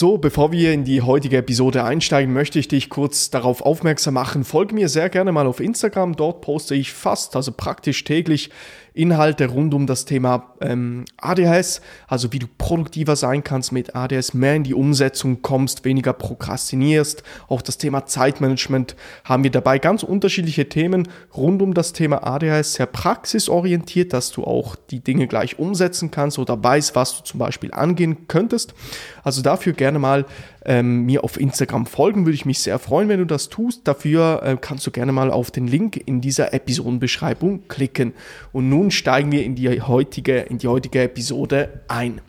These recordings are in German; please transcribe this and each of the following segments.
So, bevor wir in die heutige Episode einsteigen, möchte ich dich kurz darauf aufmerksam machen. Folge mir sehr gerne mal auf Instagram. Dort poste ich fast, also praktisch täglich Inhalte rund um das Thema ähm, ADHS, also wie du produktiver sein kannst mit ADHS, mehr in die Umsetzung kommst, weniger prokrastinierst. Auch das Thema Zeitmanagement haben wir dabei ganz unterschiedliche Themen rund um das Thema ADHS, sehr praxisorientiert, dass du auch die Dinge gleich umsetzen kannst oder weißt, was du zum Beispiel angehen könntest. Also dafür gerne mal ähm, mir auf Instagram folgen, würde ich mich sehr freuen, wenn du das tust. Dafür äh, kannst du gerne mal auf den Link in dieser Episodenbeschreibung klicken. Und nun steigen wir in die heutige, in die heutige Episode ein.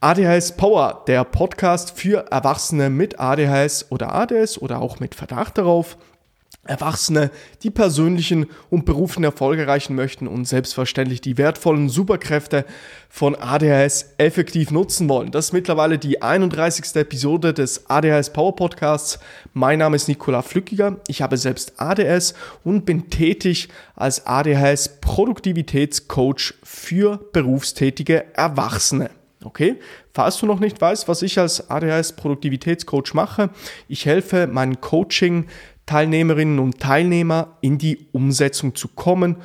ADHS Power, der Podcast für Erwachsene mit ADHS oder ADS oder auch mit Verdacht darauf. Erwachsene, die persönlichen und beruflichen Erfolge erreichen möchten und selbstverständlich die wertvollen Superkräfte von ADHS effektiv nutzen wollen. Das ist mittlerweile die 31. Episode des ADHS Power Podcasts. Mein Name ist Nikola Flückiger. Ich habe selbst ADS und bin tätig als ADHS Produktivitätscoach für berufstätige Erwachsene. Okay, falls du noch nicht weißt, was ich als ADHS Produktivitätscoach mache, ich helfe meinen Coaching Teilnehmerinnen und Teilnehmer in die Umsetzung zu kommen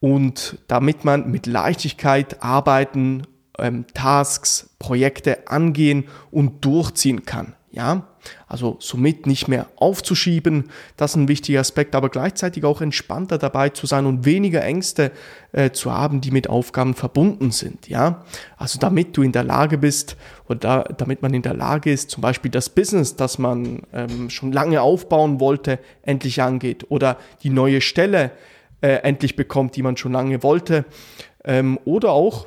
und damit man mit Leichtigkeit arbeiten, ähm, Tasks, Projekte angehen und durchziehen kann. Ja, also somit nicht mehr aufzuschieben, das ist ein wichtiger Aspekt, aber gleichzeitig auch entspannter dabei zu sein und weniger Ängste äh, zu haben, die mit Aufgaben verbunden sind. Ja, also damit du in der Lage bist oder da, damit man in der Lage ist, zum Beispiel das Business, das man ähm, schon lange aufbauen wollte, endlich angeht oder die neue Stelle äh, endlich bekommt, die man schon lange wollte ähm, oder auch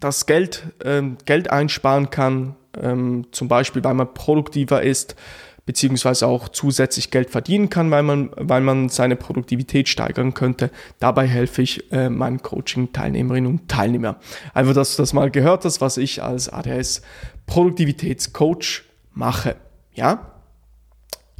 das Geld, ähm, Geld einsparen kann, ähm, zum Beispiel weil man produktiver ist, beziehungsweise auch zusätzlich Geld verdienen kann, weil man, weil man seine Produktivität steigern könnte. Dabei helfe ich äh, meinen Coaching-Teilnehmerinnen und Teilnehmern. Einfach, dass du das mal gehört hast, was ich als ADS Produktivitätscoach mache. Ja?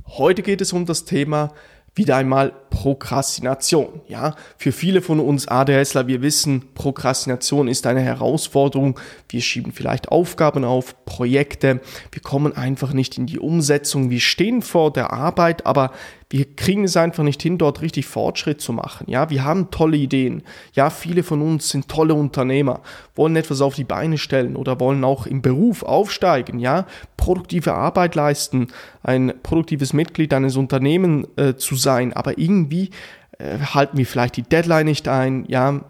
Heute geht es um das Thema wieder einmal Prokrastination. Ja, für viele von uns ADSler, wir wissen, Prokrastination ist eine Herausforderung. Wir schieben vielleicht Aufgaben auf, Projekte. Wir kommen einfach nicht in die Umsetzung. Wir stehen vor der Arbeit, aber wir kriegen es einfach nicht hin, dort richtig Fortschritt zu machen. Ja, wir haben tolle Ideen. Ja, viele von uns sind tolle Unternehmer, wollen etwas auf die Beine stellen oder wollen auch im Beruf aufsteigen. Ja, produktive Arbeit leisten, ein produktives Mitglied eines Unternehmens äh, zu sein, aber irgendwie äh, halten wir vielleicht die Deadline nicht ein. Ja,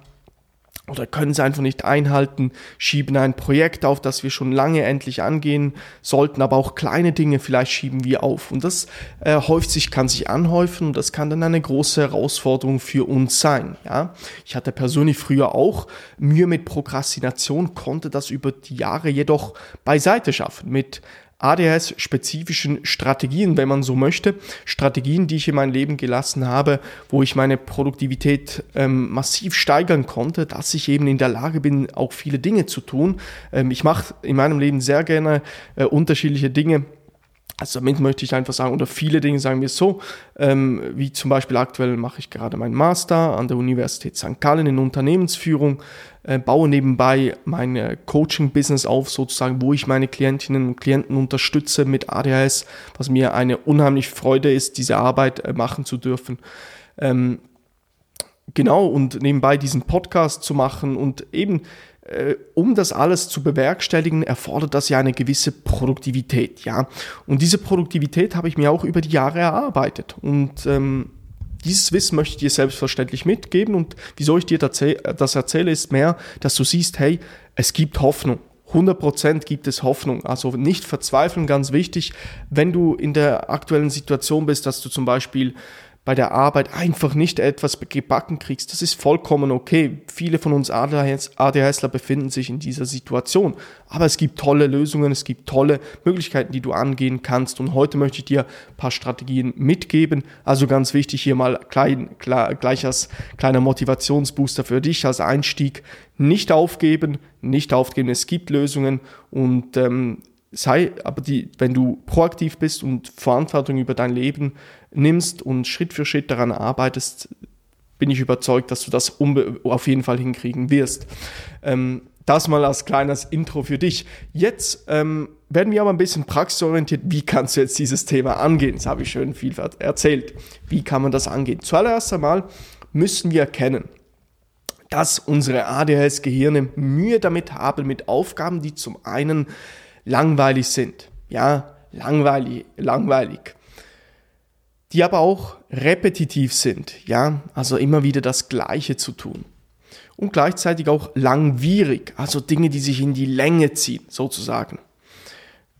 oder können sie einfach nicht einhalten, schieben ein Projekt auf, das wir schon lange endlich angehen sollten, aber auch kleine Dinge vielleicht schieben wir auf. Und das äh, häuft sich, kann sich anhäufen und das kann dann eine große Herausforderung für uns sein. Ja? Ich hatte persönlich früher auch Mühe mit Prokrastination, konnte das über die Jahre jedoch beiseite schaffen mit ADHS-spezifischen Strategien, wenn man so möchte. Strategien, die ich in mein Leben gelassen habe, wo ich meine Produktivität ähm, massiv steigern konnte, dass ich eben in der Lage bin, auch viele Dinge zu tun. Ähm, ich mache in meinem Leben sehr gerne äh, unterschiedliche Dinge also damit möchte ich einfach sagen, oder viele Dinge sagen wir so, ähm, wie zum Beispiel aktuell mache ich gerade meinen Master an der Universität St. Gallen in Unternehmensführung, äh, baue nebenbei mein äh, Coaching-Business auf, sozusagen, wo ich meine Klientinnen und Klienten unterstütze mit ADHS, was mir eine unheimliche Freude ist, diese Arbeit äh, machen zu dürfen. Ähm, genau, und nebenbei diesen Podcast zu machen und eben um das alles zu bewerkstelligen, erfordert das ja eine gewisse Produktivität, ja. Und diese Produktivität habe ich mir auch über die Jahre erarbeitet. Und ähm, dieses Wissen möchte ich dir selbstverständlich mitgeben. Und wieso ich dir das erzähle, ist mehr, dass du siehst, hey, es gibt Hoffnung. 100% gibt es Hoffnung. Also nicht verzweifeln, ganz wichtig, wenn du in der aktuellen Situation bist, dass du zum Beispiel bei der Arbeit einfach nicht etwas gebacken kriegst, das ist vollkommen okay. Viele von uns ADHSler befinden sich in dieser Situation. Aber es gibt tolle Lösungen, es gibt tolle Möglichkeiten, die du angehen kannst. Und heute möchte ich dir ein paar Strategien mitgeben. Also ganz wichtig hier mal klein, klar, gleich als kleiner Motivationsbooster für dich als Einstieg. Nicht aufgeben, nicht aufgeben. Es gibt Lösungen und ähm, sei aber die, wenn du proaktiv bist und Verantwortung über dein Leben nimmst und Schritt für Schritt daran arbeitest, bin ich überzeugt, dass du das auf jeden Fall hinkriegen wirst. Ähm, das mal als kleines Intro für dich. Jetzt ähm, werden wir aber ein bisschen praxisorientiert. Wie kannst du jetzt dieses Thema angehen? Das habe ich schön viel erzählt. Wie kann man das angehen? Zuallererst einmal müssen wir erkennen, dass unsere ADHS-Gehirne Mühe damit haben mit Aufgaben, die zum einen langweilig sind. Ja, langweilig, langweilig. Die aber auch repetitiv sind. Ja, also immer wieder das Gleiche zu tun. Und gleichzeitig auch langwierig, also Dinge, die sich in die Länge ziehen, sozusagen.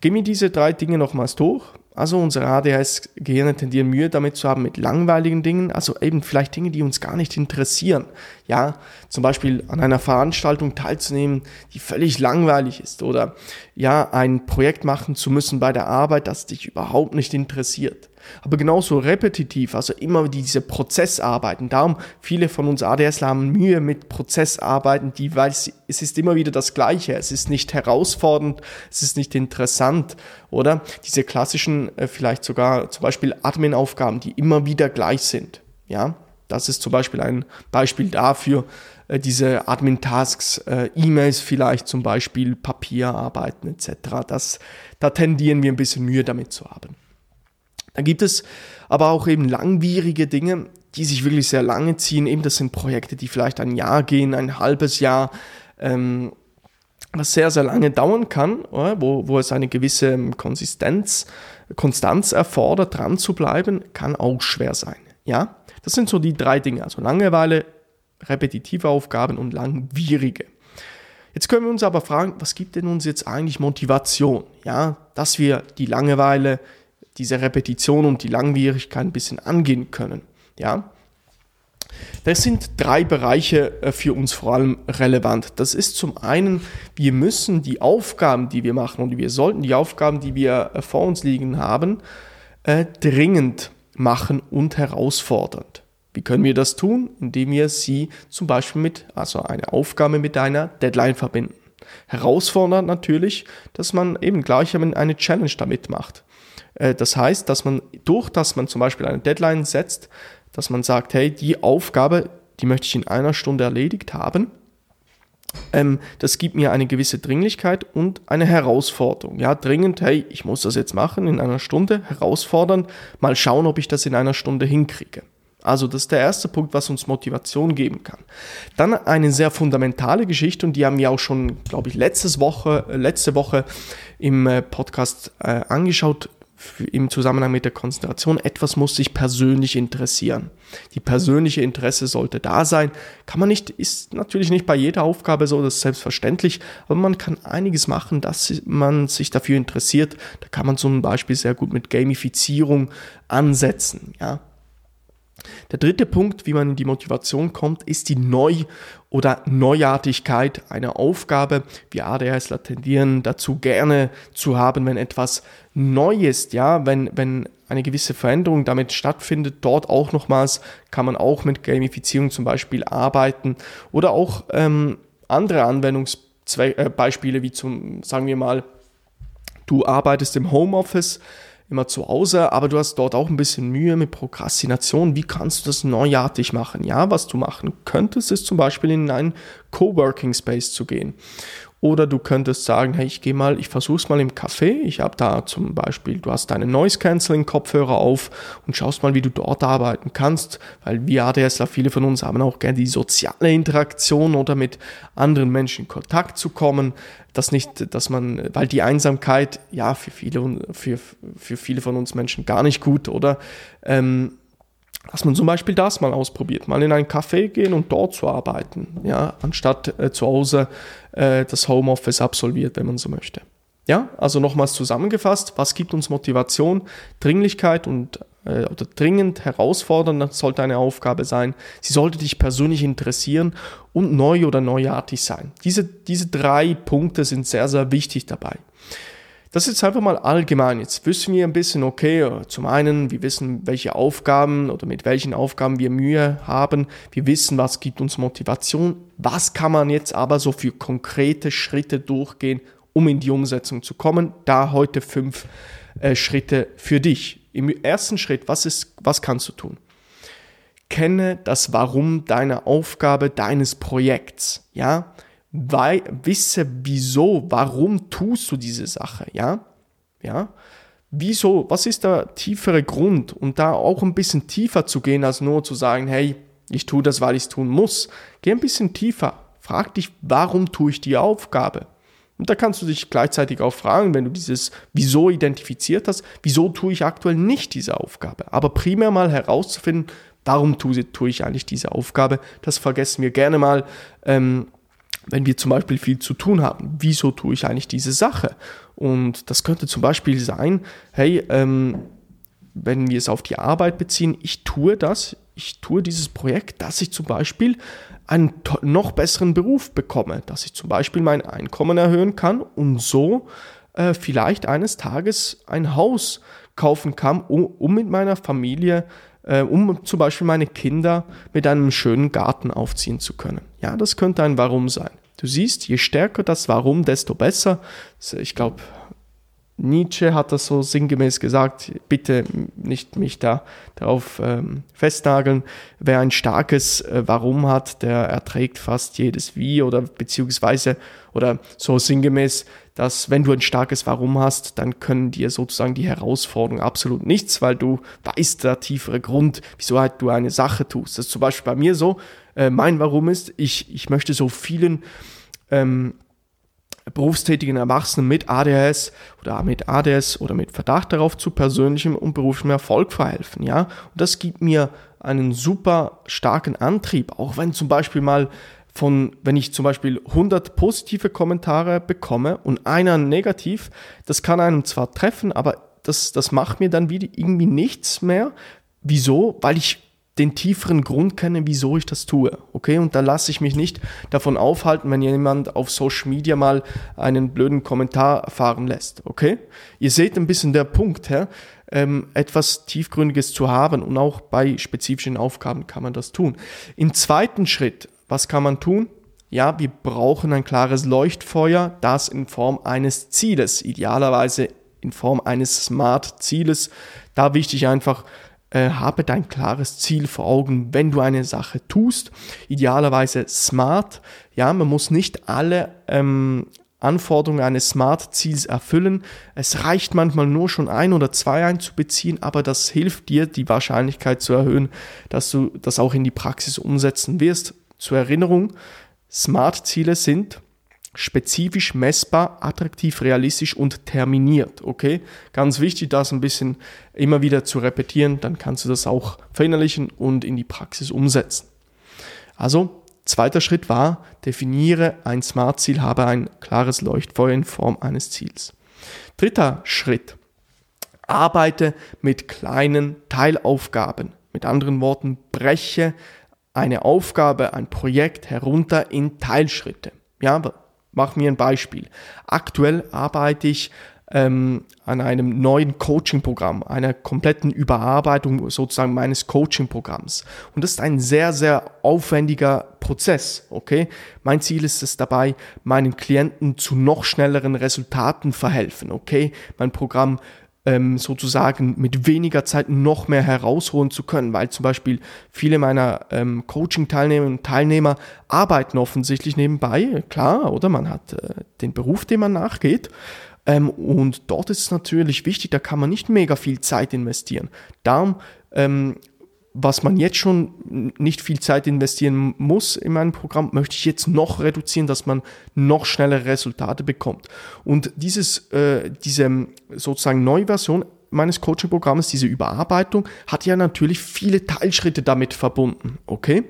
Gehen wir diese drei Dinge nochmals durch. Also unsere ADHS-Gehirne tendieren Mühe damit zu haben mit langweiligen Dingen, also eben vielleicht Dinge, die uns gar nicht interessieren. Ja, zum Beispiel an einer Veranstaltung teilzunehmen, die völlig langweilig ist oder ja, ein Projekt machen zu müssen bei der Arbeit, das dich überhaupt nicht interessiert aber genauso repetitiv, also immer diese Prozessarbeiten. Darum viele von uns ADS haben Mühe mit Prozessarbeiten, die, weil es, es ist immer wieder das Gleiche. Es ist nicht herausfordernd, es ist nicht interessant, oder? Diese klassischen, äh, vielleicht sogar zum Beispiel Admin-Aufgaben, die immer wieder gleich sind. Ja, das ist zum Beispiel ein Beispiel dafür, äh, diese Admin-Tasks, äh, E-Mails vielleicht zum Beispiel, Papierarbeiten etc. Das, da tendieren wir ein bisschen Mühe damit zu haben. Da gibt es aber auch eben langwierige Dinge, die sich wirklich sehr lange ziehen. Eben das sind Projekte, die vielleicht ein Jahr gehen, ein halbes Jahr, ähm, was sehr, sehr lange dauern kann? Wo, wo es eine gewisse ähm, Konsistenz, Konstanz erfordert, dran zu bleiben, kann auch schwer sein. Ja, das sind so die drei Dinge, also Langeweile, repetitive Aufgaben und langwierige. Jetzt können wir uns aber fragen, was gibt denn uns jetzt eigentlich Motivation? Ja, dass wir die Langeweile, diese Repetition und die Langwierigkeit ein bisschen angehen können. Ja? Das sind drei Bereiche äh, für uns vor allem relevant. Das ist zum einen, wir müssen die Aufgaben, die wir machen und wir sollten die Aufgaben, die wir äh, vor uns liegen haben, äh, dringend machen und herausfordernd. Wie können wir das tun? Indem wir sie zum Beispiel mit, also eine Aufgabe mit einer Deadline verbinden. Herausfordernd natürlich, dass man eben gleich eine Challenge damit macht. Äh, das heißt, dass man durch, dass man zum Beispiel eine Deadline setzt, dass man sagt, hey, die Aufgabe, die möchte ich in einer Stunde erledigt haben. Ähm, das gibt mir eine gewisse Dringlichkeit und eine Herausforderung. Ja, dringend, hey, ich muss das jetzt machen in einer Stunde, herausfordern, mal schauen, ob ich das in einer Stunde hinkriege. Also das ist der erste Punkt, was uns Motivation geben kann. Dann eine sehr fundamentale Geschichte und die haben wir auch schon, glaube ich, letztes Woche, letzte Woche im äh, Podcast äh, angeschaut im Zusammenhang mit der Konzentration, etwas muss sich persönlich interessieren. Die persönliche Interesse sollte da sein. Kann man nicht, ist natürlich nicht bei jeder Aufgabe so, das ist selbstverständlich, aber man kann einiges machen, dass man sich dafür interessiert. Da kann man zum Beispiel sehr gut mit Gamifizierung ansetzen, ja. Der dritte Punkt, wie man in die Motivation kommt, ist die Neu- oder Neuartigkeit einer Aufgabe. Wir ADHSler tendieren dazu gerne zu haben, wenn etwas neu ist, ja, wenn, wenn eine gewisse Veränderung damit stattfindet, dort auch nochmals kann man auch mit Gamifizierung zum Beispiel arbeiten oder auch ähm, andere Anwendungsbeispiele, äh, wie zum, sagen wir mal, du arbeitest im Homeoffice, immer zu Hause, aber du hast dort auch ein bisschen Mühe mit Prokrastination. Wie kannst du das neuartig machen? Ja, was du machen könntest, ist zum Beispiel in einen Coworking Space zu gehen oder du könntest sagen, hey, ich gehe mal, ich versuche es mal im Café. Ich habe da zum Beispiel, du hast deine Noise Cancelling Kopfhörer auf und schaust mal, wie du dort arbeiten kannst, weil wir ADSler, viele von uns haben auch gerne die soziale Interaktion oder mit anderen Menschen in Kontakt zu kommen. Das nicht, dass man, weil die Einsamkeit, ja, für viele, für, für viele von uns Menschen gar nicht gut, oder? Ähm, dass man zum Beispiel das mal ausprobiert, mal in ein Café gehen und dort zu arbeiten, ja, anstatt äh, zu Hause äh, das Homeoffice absolviert, wenn man so möchte. Ja, also nochmals zusammengefasst, was gibt uns Motivation? Dringlichkeit und äh, oder dringend herausfordernd sollte eine Aufgabe sein. Sie sollte dich persönlich interessieren und neu oder neuartig sein. Diese, diese drei Punkte sind sehr, sehr wichtig dabei. Das ist einfach mal allgemein. Jetzt wissen wir ein bisschen, okay, zum einen, wir wissen, welche Aufgaben oder mit welchen Aufgaben wir Mühe haben. Wir wissen, was gibt uns Motivation. Was kann man jetzt aber so für konkrete Schritte durchgehen, um in die Umsetzung zu kommen? Da heute fünf äh, Schritte für dich. Im ersten Schritt, was ist, was kannst du tun? Kenne das Warum deiner Aufgabe, deines Projekts. Ja, wei wisse, wieso, warum tust du diese Sache, ja? Ja? Wieso, was ist der tiefere Grund? Und da auch ein bisschen tiefer zu gehen, als nur zu sagen, hey, ich tue das, weil ich es tun muss. Geh ein bisschen tiefer. Frag dich, warum tue ich die Aufgabe? Und da kannst du dich gleichzeitig auch fragen, wenn du dieses Wieso identifiziert hast, wieso tue ich aktuell nicht diese Aufgabe? Aber primär mal herauszufinden, warum tue, ich eigentlich diese Aufgabe? Das vergessen wir gerne mal, ähm, wenn wir zum Beispiel viel zu tun haben. Wieso tue ich eigentlich diese Sache? Und das könnte zum Beispiel sein, hey, ähm, wenn wir es auf die Arbeit beziehen, ich tue das, ich tue dieses Projekt, dass ich zum Beispiel einen noch besseren Beruf bekomme, dass ich zum Beispiel mein Einkommen erhöhen kann und so äh, vielleicht eines Tages ein Haus kaufen kann, um, um mit meiner Familie, äh, um zum Beispiel meine Kinder mit einem schönen Garten aufziehen zu können. Ja, das könnte ein Warum sein. Du siehst, je stärker das Warum, desto besser. Ich glaube, Nietzsche hat das so sinngemäß gesagt, bitte nicht mich da darauf ähm, festnageln. Wer ein starkes äh, Warum hat, der erträgt fast jedes Wie oder beziehungsweise oder so sinngemäß, dass wenn du ein starkes Warum hast, dann können dir sozusagen die Herausforderungen absolut nichts, weil du weißt der tiefere Grund, wieso halt du eine Sache tust. Das ist zum Beispiel bei mir so. Äh, mein Warum ist, ich, ich möchte so vielen ähm, berufstätigen Erwachsenen mit ADHS oder mit ADS oder mit Verdacht darauf zu persönlichem und beruflichem Erfolg verhelfen, ja. Und das gibt mir einen super starken Antrieb, auch wenn zum Beispiel mal von, wenn ich zum Beispiel 100 positive Kommentare bekomme und einer negativ, das kann einem zwar treffen, aber das, das macht mir dann wieder irgendwie nichts mehr. Wieso? Weil ich den tieferen Grund kenne, wieso ich das tue. Okay, und da lasse ich mich nicht davon aufhalten, wenn jemand auf Social Media mal einen blöden Kommentar fahren lässt. Okay, ihr seht ein bisschen der Punkt, ja? ähm, etwas Tiefgründiges zu haben und auch bei spezifischen Aufgaben kann man das tun. Im zweiten Schritt, was kann man tun? Ja, wir brauchen ein klares Leuchtfeuer, das in Form eines Zieles, idealerweise in Form eines Smart-Zieles. Da wichtig einfach, äh, habe dein klares Ziel vor Augen, wenn du eine Sache tust. Idealerweise smart. Ja, man muss nicht alle ähm, Anforderungen eines Smart-Ziels erfüllen. Es reicht manchmal nur schon ein oder zwei einzubeziehen, aber das hilft dir, die Wahrscheinlichkeit zu erhöhen, dass du das auch in die Praxis umsetzen wirst. Zur Erinnerung, Smart-Ziele sind spezifisch, messbar, attraktiv, realistisch und terminiert. Okay, ganz wichtig, das ein bisschen immer wieder zu repetieren, dann kannst du das auch verinnerlichen und in die Praxis umsetzen. Also, zweiter Schritt war, definiere ein Smart-Ziel, habe ein klares Leuchtfeuer in Form eines Ziels. Dritter Schritt, arbeite mit kleinen Teilaufgaben. Mit anderen Worten, breche eine Aufgabe, ein Projekt herunter in Teilschritte. Ja, Mach mir ein Beispiel. Aktuell arbeite ich ähm, an einem neuen Coaching-Programm, einer kompletten Überarbeitung sozusagen meines Coaching-Programms. Und das ist ein sehr, sehr aufwendiger Prozess, okay? Mein Ziel ist es dabei, meinen Klienten zu noch schnelleren Resultaten verhelfen, okay? Mein Programm ähm, sozusagen mit weniger Zeit noch mehr herausholen zu können, weil zum Beispiel viele meiner ähm, Coaching-Teilnehmerinnen und Teilnehmer arbeiten offensichtlich nebenbei, klar, oder man hat äh, den Beruf, dem man nachgeht. Ähm, und dort ist es natürlich wichtig, da kann man nicht mega viel Zeit investieren. Darum ähm, was man jetzt schon nicht viel Zeit investieren muss in meinem Programm, möchte ich jetzt noch reduzieren, dass man noch schnellere Resultate bekommt. Und dieses, äh, diese sozusagen neue Version meines Coaching-Programmes, diese Überarbeitung, hat ja natürlich viele Teilschritte damit verbunden, okay?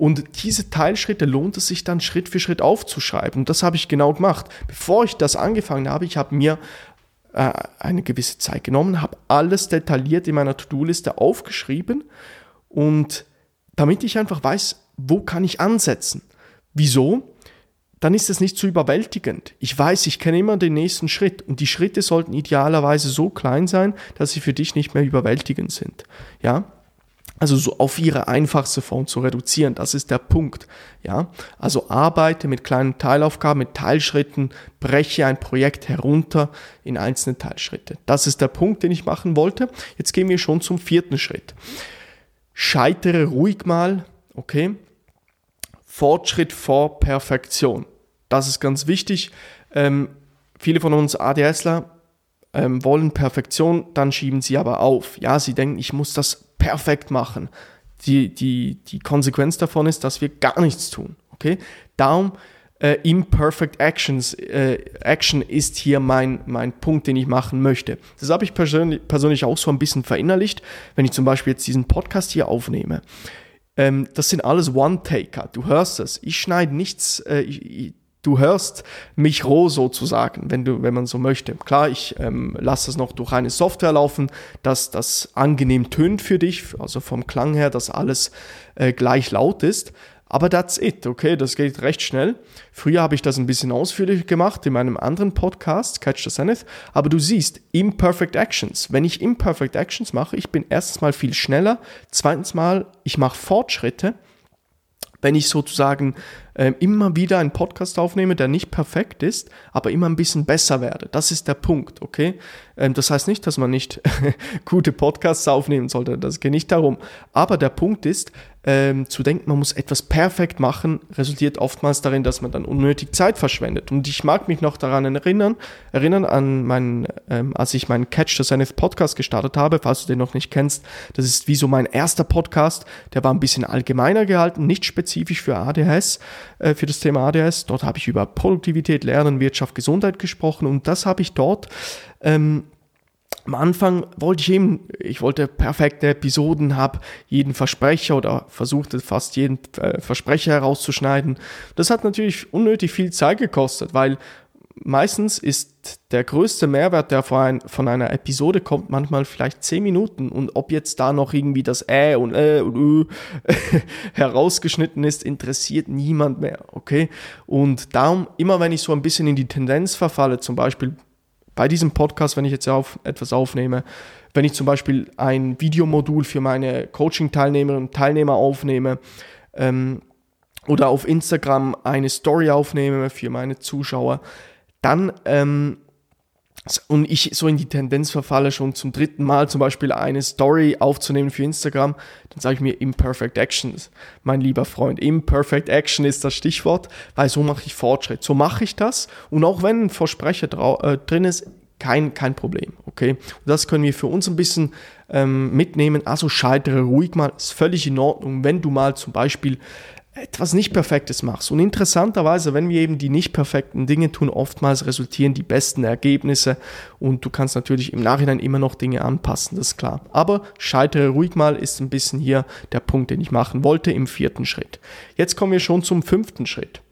Und diese Teilschritte lohnt es sich dann Schritt für Schritt aufzuschreiben. Und das habe ich genau gemacht. Bevor ich das angefangen habe, ich habe mir äh, eine gewisse Zeit genommen, habe alles detailliert in meiner To-Do-Liste aufgeschrieben und damit ich einfach weiß, wo kann ich ansetzen. Wieso? Dann ist es nicht zu überwältigend. Ich weiß, ich kenne immer den nächsten Schritt und die Schritte sollten idealerweise so klein sein, dass sie für dich nicht mehr überwältigend sind. Ja? Also so auf ihre einfachste Form zu reduzieren, das ist der Punkt. Ja, also arbeite mit kleinen Teilaufgaben, mit Teilschritten, breche ein Projekt herunter in einzelne Teilschritte. Das ist der Punkt, den ich machen wollte. Jetzt gehen wir schon zum vierten Schritt. Scheitere ruhig mal, okay? Fortschritt vor Perfektion. Das ist ganz wichtig. Ähm, viele von uns ADSler ähm, wollen Perfektion, dann schieben sie aber auf. Ja, sie denken, ich muss das perfekt machen. Die, die, die Konsequenz davon ist, dass wir gar nichts tun. Okay? Darum äh, Imperfect Actions, äh, Action ist hier mein, mein Punkt, den ich machen möchte. Das habe ich persönlich, persönlich auch so ein bisschen verinnerlicht, wenn ich zum Beispiel jetzt diesen Podcast hier aufnehme. Ähm, das sind alles One-Taker. Du hörst es. Ich schneide nichts, äh, ich, du hörst mich roh sozusagen, wenn du, wenn man so möchte. Klar, ich ähm, lasse es noch durch eine Software laufen, dass das angenehm tönt für dich, also vom Klang her, dass alles äh, gleich laut ist. Aber that's it, okay, das geht recht schnell. Früher habe ich das ein bisschen ausführlicher gemacht in meinem anderen Podcast, Catch the Zenith. Aber du siehst, Imperfect Actions. Wenn ich Imperfect Actions mache, ich bin erstens mal viel schneller, zweitens mal, ich mache Fortschritte wenn ich sozusagen äh, immer wieder einen Podcast aufnehme, der nicht perfekt ist, aber immer ein bisschen besser werde. Das ist der Punkt, okay? Ähm, das heißt nicht, dass man nicht gute Podcasts aufnehmen sollte, das geht nicht darum. Aber der Punkt ist, ähm, zu denken, man muss etwas perfekt machen, resultiert oftmals darin, dass man dann unnötig Zeit verschwendet. Und ich mag mich noch daran erinnern, erinnern an meinen, ähm, als ich meinen Catch the Zenith Podcast gestartet habe, falls du den noch nicht kennst, das ist wie so mein erster Podcast, der war ein bisschen allgemeiner gehalten, nicht spezifisch für ADHS, äh, für das Thema ADHS. Dort habe ich über Produktivität, Lernen, Wirtschaft, Gesundheit gesprochen und das habe ich dort ähm, am Anfang wollte ich eben, ich wollte perfekte Episoden, habe jeden Versprecher oder versuchte fast jeden äh, Versprecher herauszuschneiden. Das hat natürlich unnötig viel Zeit gekostet, weil meistens ist der größte Mehrwert, der von, ein, von einer Episode kommt, manchmal vielleicht 10 Minuten. Und ob jetzt da noch irgendwie das Äh und Äh und Ö herausgeschnitten ist, interessiert niemand mehr, okay? Und darum, immer wenn ich so ein bisschen in die Tendenz verfalle, zum Beispiel bei diesem Podcast, wenn ich jetzt auf, etwas aufnehme, wenn ich zum Beispiel ein Videomodul für meine Coaching-Teilnehmerinnen und Teilnehmer aufnehme ähm, oder auf Instagram eine Story aufnehme für meine Zuschauer, dann ähm, und ich so in die Tendenz verfalle, schon zum dritten Mal zum Beispiel eine Story aufzunehmen für Instagram, dann sage ich mir Imperfect Actions, mein lieber Freund. Imperfect Action ist das Stichwort, weil so mache ich Fortschritt. So mache ich das und auch wenn ein Versprecher äh, drin ist, kein, kein Problem, okay? Und das können wir für uns ein bisschen ähm, mitnehmen. Also scheitere ruhig mal, ist völlig in Ordnung, wenn du mal zum Beispiel etwas nicht Perfektes machst. Und interessanterweise, wenn wir eben die nicht perfekten Dinge tun, oftmals resultieren die besten Ergebnisse und du kannst natürlich im Nachhinein immer noch Dinge anpassen, das ist klar. Aber scheitere ruhig mal ist ein bisschen hier der Punkt, den ich machen wollte im vierten Schritt. Jetzt kommen wir schon zum fünften Schritt.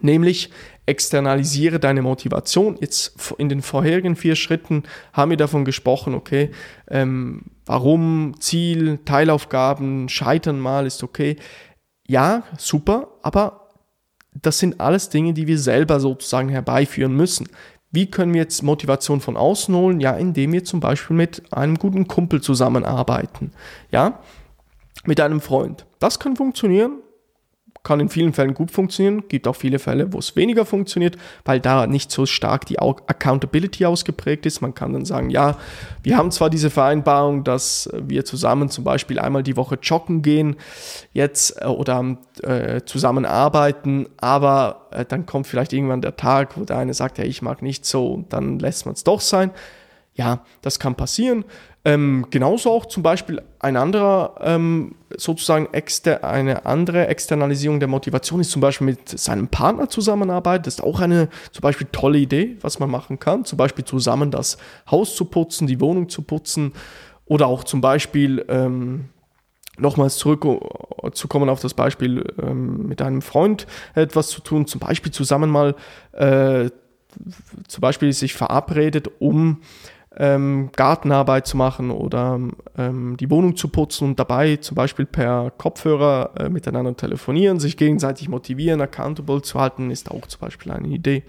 Nämlich externalisiere deine Motivation. Jetzt in den vorherigen vier Schritten haben wir davon gesprochen, okay, ähm, warum, Ziel, Teilaufgaben, Scheitern mal ist okay ja, super, aber das sind alles Dinge, die wir selber sozusagen herbeiführen müssen. Wie können wir jetzt Motivation von außen holen? Ja, indem wir zum Beispiel mit einem guten Kumpel zusammenarbeiten. Ja, mit einem Freund. Das kann funktionieren kann in vielen Fällen gut funktionieren, gibt auch viele Fälle, wo es weniger funktioniert, weil da nicht so stark die Accountability ausgeprägt ist. Man kann dann sagen, ja, wir haben zwar diese Vereinbarung, dass wir zusammen zum Beispiel einmal die Woche joggen gehen, jetzt äh, oder äh, zusammen arbeiten, aber äh, dann kommt vielleicht irgendwann der Tag, wo der eine sagt, ja, ich mag nicht so, und dann lässt man es doch sein. Ja, das kann passieren. Ähm, genauso auch zum Beispiel ein anderer, ähm, sozusagen exter eine andere Externalisierung der Motivation ist zum Beispiel mit seinem Partner zusammenarbeiten. Das ist auch eine zum Beispiel tolle Idee, was man machen kann. Zum Beispiel zusammen das Haus zu putzen, die Wohnung zu putzen oder auch zum Beispiel ähm, nochmals zurückzukommen auf das Beispiel ähm, mit einem Freund etwas zu tun, zum Beispiel zusammen mal äh, zum Beispiel sich verabredet, um ähm, Gartenarbeit zu machen oder ähm, die Wohnung zu putzen und dabei zum Beispiel per Kopfhörer äh, miteinander telefonieren, sich gegenseitig motivieren, accountable zu halten, ist auch zum Beispiel eine Idee.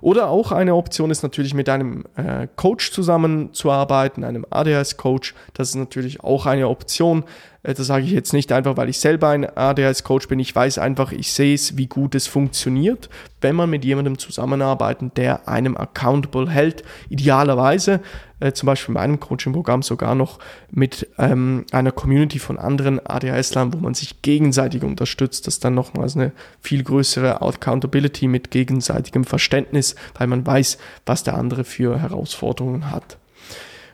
Oder auch eine Option ist natürlich mit einem äh, Coach zusammenzuarbeiten, einem ADHS-Coach. Das ist natürlich auch eine Option. Äh, das sage ich jetzt nicht einfach, weil ich selber ein ADHS-Coach bin. Ich weiß einfach, ich sehe es, wie gut es funktioniert, wenn man mit jemandem zusammenarbeitet, der einem accountable hält. Idealerweise, äh, zum Beispiel in meinem Coaching-Programm sogar noch mit ähm, einer Community von anderen ADHS-Lern, wo man sich gegenseitig unterstützt. Das dann nochmals eine viel größere Accountability mit gegenseitigem Verständnis, weil man weiß, was der andere für Herausforderungen hat.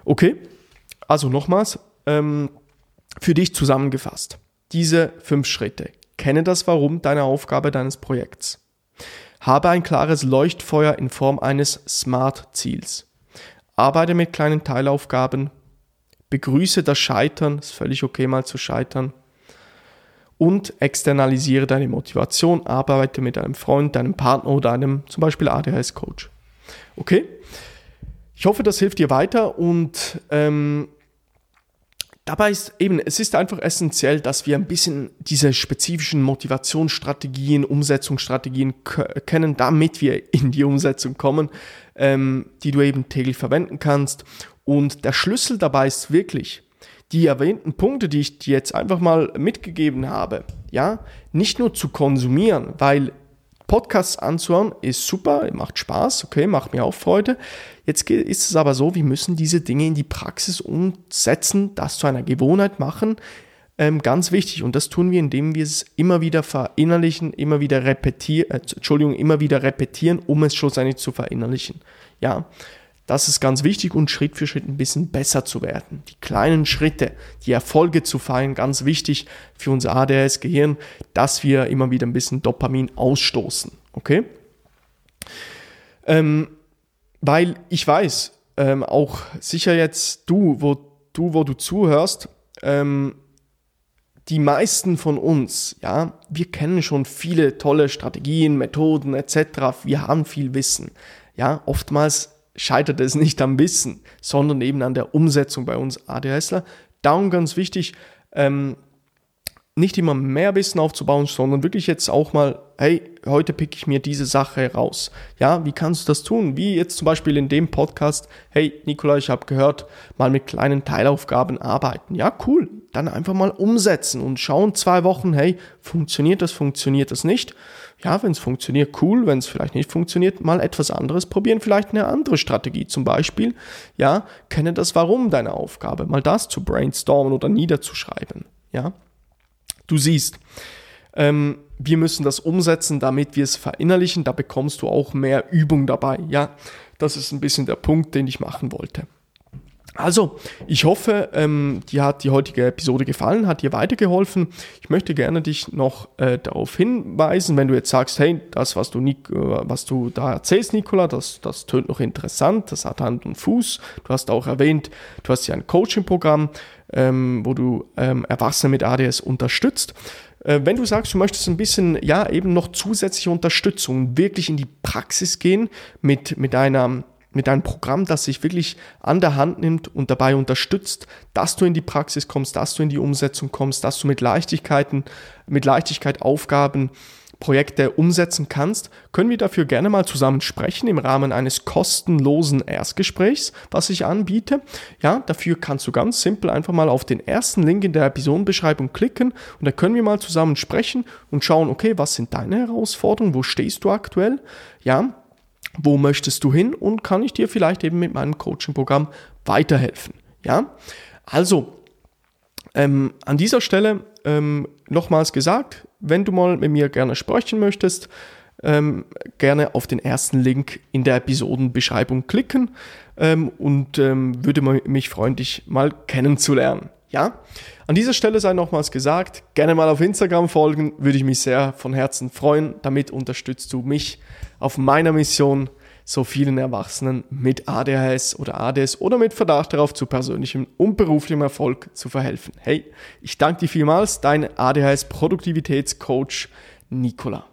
Okay, also nochmals, ähm, für dich zusammengefasst. Diese fünf Schritte. Kenne das Warum deiner Aufgabe deines Projekts. Habe ein klares Leuchtfeuer in Form eines Smart-Ziels. Arbeite mit kleinen Teilaufgaben. Begrüße das Scheitern, ist völlig okay mal zu scheitern. Und externalisiere deine Motivation. Arbeite mit einem Freund, deinem Partner oder einem zum Beispiel ADHS-Coach. Okay? Ich hoffe, das hilft dir weiter und ähm, Dabei ist eben, es ist einfach essentiell, dass wir ein bisschen diese spezifischen Motivationsstrategien, Umsetzungsstrategien kennen, damit wir in die Umsetzung kommen, ähm, die du eben täglich verwenden kannst. Und der Schlüssel dabei ist wirklich, die erwähnten Punkte, die ich dir jetzt einfach mal mitgegeben habe, ja, nicht nur zu konsumieren, weil Podcasts anzuhören ist super, macht Spaß, okay, macht mir auch Freude. Jetzt ist es aber so, wir müssen diese Dinge in die Praxis umsetzen, das zu einer Gewohnheit machen. Ähm, ganz wichtig. Und das tun wir, indem wir es immer wieder verinnerlichen, immer wieder repetieren, äh, Entschuldigung, immer wieder repetieren, um es schlussendlich zu verinnerlichen. Ja. Das ist ganz wichtig und Schritt für Schritt ein bisschen besser zu werden. Die kleinen Schritte, die Erfolge zu feiern, ganz wichtig für unser ADHS-Gehirn, dass wir immer wieder ein bisschen Dopamin ausstoßen. Okay? Ähm, weil ich weiß, ähm, auch sicher jetzt du, wo du, wo du zuhörst, ähm, die meisten von uns, ja, wir kennen schon viele tolle Strategien, Methoden etc. Wir haben viel Wissen. Ja, oftmals scheitert es nicht am Wissen, sondern eben an der Umsetzung bei uns ADHSler. Darum ganz wichtig, ähm, nicht immer mehr Wissen aufzubauen, sondern wirklich jetzt auch mal, hey, heute pick ich mir diese Sache raus. Ja, wie kannst du das tun? Wie jetzt zum Beispiel in dem Podcast, hey, Nikola, ich habe gehört, mal mit kleinen Teilaufgaben arbeiten. Ja, cool. Dann einfach mal umsetzen und schauen zwei Wochen, hey, funktioniert das, funktioniert das nicht? Ja, wenn es funktioniert, cool. Wenn es vielleicht nicht funktioniert, mal etwas anderes probieren, vielleicht eine andere Strategie. Zum Beispiel, ja, kenne das Warum deiner Aufgabe, mal das zu brainstormen oder niederzuschreiben. Ja, Du siehst, ähm, wir müssen das umsetzen, damit wir es verinnerlichen. Da bekommst du auch mehr Übung dabei. Ja, das ist ein bisschen der Punkt, den ich machen wollte. Also, ich hoffe, ähm, dir hat die heutige Episode gefallen, hat dir weitergeholfen. Ich möchte gerne dich noch äh, darauf hinweisen, wenn du jetzt sagst, hey, das, was du, Nik äh, was du da erzählst, Nicola, das, das tönt noch interessant, das hat Hand und Fuß. Du hast auch erwähnt, du hast ja ein Coaching-Programm ähm, wo du ähm, Erwachsene mit ADS unterstützt. Äh, wenn du sagst, du möchtest ein bisschen, ja, eben noch zusätzliche Unterstützung, wirklich in die Praxis gehen mit, mit einer mit einem Programm, das sich wirklich an der Hand nimmt und dabei unterstützt, dass du in die Praxis kommst, dass du in die Umsetzung kommst, dass du mit Leichtigkeiten, mit Leichtigkeit Aufgaben Projekte umsetzen kannst, können wir dafür gerne mal zusammen sprechen im Rahmen eines kostenlosen Erstgesprächs, was ich anbiete. Ja, dafür kannst du ganz simpel einfach mal auf den ersten Link in der Episodenbeschreibung klicken und da können wir mal zusammen sprechen und schauen, okay, was sind deine Herausforderungen, wo stehst du aktuell? Ja, wo möchtest du hin und kann ich dir vielleicht eben mit meinem Coaching-Programm weiterhelfen? Ja, also ähm, an dieser Stelle ähm, nochmals gesagt, wenn du mal mit mir gerne sprechen möchtest, ähm, gerne auf den ersten Link in der Episodenbeschreibung klicken ähm, und ähm, würde mich freuen, dich mal kennenzulernen. Ja, an dieser Stelle sei nochmals gesagt, gerne mal auf Instagram folgen, würde ich mich sehr von Herzen freuen. Damit unterstützt du mich auf meiner Mission, so vielen Erwachsenen mit ADHS oder ADS oder mit Verdacht darauf zu persönlichem und beruflichem Erfolg zu verhelfen. Hey, ich danke dir vielmals, dein ADHS Produktivitätscoach Nicola.